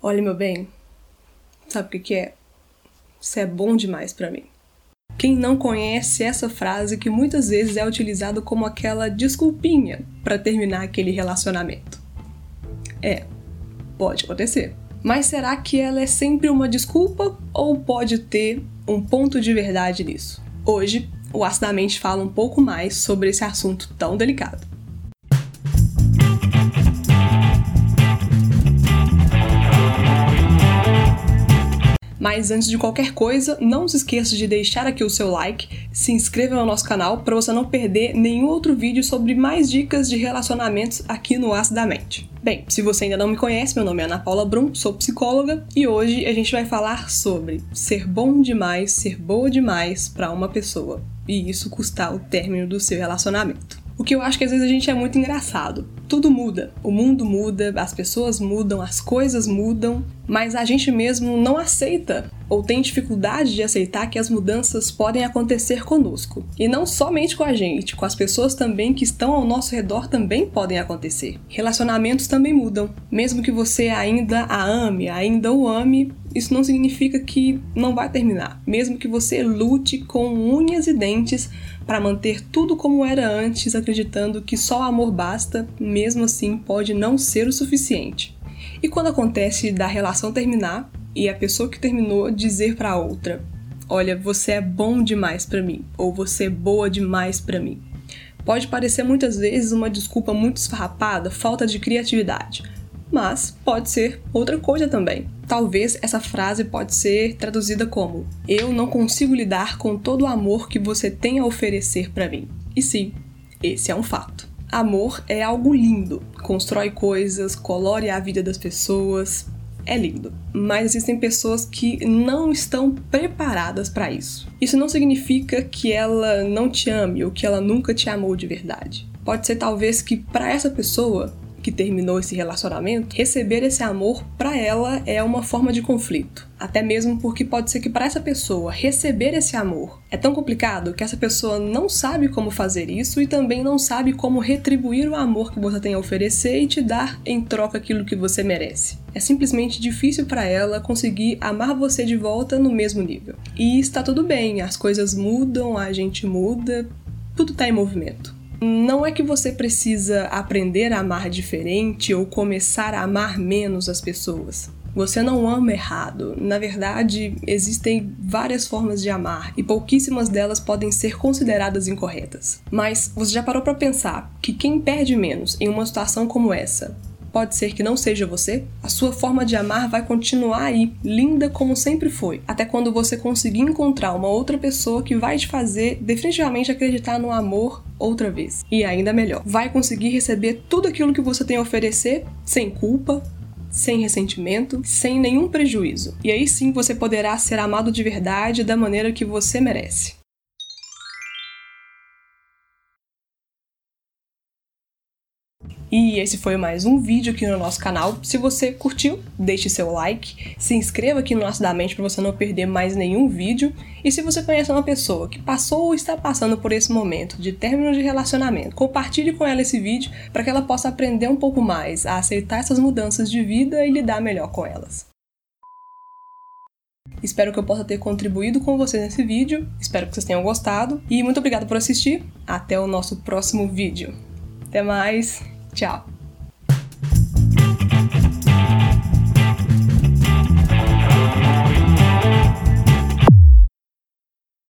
Olha, meu bem, sabe o que, que é? Você é bom demais para mim. Quem não conhece essa frase que muitas vezes é utilizada como aquela desculpinha para terminar aquele relacionamento? É, pode acontecer. Mas será que ela é sempre uma desculpa ou pode ter um ponto de verdade nisso? Hoje, o Acidamente fala um pouco mais sobre esse assunto tão delicado. Mas antes de qualquer coisa, não se esqueça de deixar aqui o seu like, se inscreva no nosso canal para você não perder nenhum outro vídeo sobre mais dicas de relacionamentos aqui no Acidamente. Bem, se você ainda não me conhece, meu nome é Ana Paula Brum, sou psicóloga e hoje a gente vai falar sobre ser bom demais, ser boa demais para uma pessoa e isso custar o término do seu relacionamento. O que eu acho que às vezes a gente é muito engraçado. Tudo muda, o mundo muda, as pessoas mudam, as coisas mudam, mas a gente mesmo não aceita ou tem dificuldade de aceitar que as mudanças podem acontecer conosco. E não somente com a gente, com as pessoas também que estão ao nosso redor também podem acontecer. Relacionamentos também mudam. Mesmo que você ainda a ame, ainda o ame, isso não significa que não vai terminar. Mesmo que você lute com unhas e dentes para manter tudo como era antes, acreditando que só amor basta, mesmo assim pode não ser o suficiente. E quando acontece da relação terminar e a pessoa que terminou dizer para a outra: "Olha, você é bom demais para mim" ou "Você é boa demais para mim". Pode parecer muitas vezes uma desculpa muito esfarrapada, falta de criatividade, mas pode ser outra coisa também. Talvez essa frase pode ser traduzida como: Eu não consigo lidar com todo o amor que você tem a oferecer para mim. E sim, esse é um fato. Amor é algo lindo, constrói coisas, colore a vida das pessoas, é lindo. Mas existem pessoas que não estão preparadas para isso. Isso não significa que ela não te ame ou que ela nunca te amou de verdade. Pode ser talvez que para essa pessoa que terminou esse relacionamento, receber esse amor para ela é uma forma de conflito. Até mesmo porque pode ser que para essa pessoa receber esse amor é tão complicado que essa pessoa não sabe como fazer isso e também não sabe como retribuir o amor que você tem a oferecer e te dar em troca aquilo que você merece. É simplesmente difícil para ela conseguir amar você de volta no mesmo nível. E está tudo bem, as coisas mudam, a gente muda, tudo está em movimento. Não é que você precisa aprender a amar diferente ou começar a amar menos as pessoas. Você não ama errado. Na verdade, existem várias formas de amar e pouquíssimas delas podem ser consideradas incorretas. Mas você já parou para pensar que quem perde menos em uma situação como essa pode ser que não seja você, a sua forma de amar vai continuar aí, linda como sempre foi, até quando você conseguir encontrar uma outra pessoa que vai te fazer definitivamente acreditar no amor outra vez. E ainda melhor, vai conseguir receber tudo aquilo que você tem a oferecer sem culpa, sem ressentimento, sem nenhum prejuízo. E aí sim você poderá ser amado de verdade da maneira que você merece. E esse foi mais um vídeo aqui no nosso canal. Se você curtiu, deixe seu like, se inscreva aqui no Acidamente para você não perder mais nenhum vídeo. E se você conhece uma pessoa que passou ou está passando por esse momento de término de relacionamento, compartilhe com ela esse vídeo para que ela possa aprender um pouco mais a aceitar essas mudanças de vida e lidar melhor com elas. Espero que eu possa ter contribuído com vocês nesse vídeo, espero que vocês tenham gostado e muito obrigado por assistir. Até o nosso próximo vídeo. Até mais! Ciao!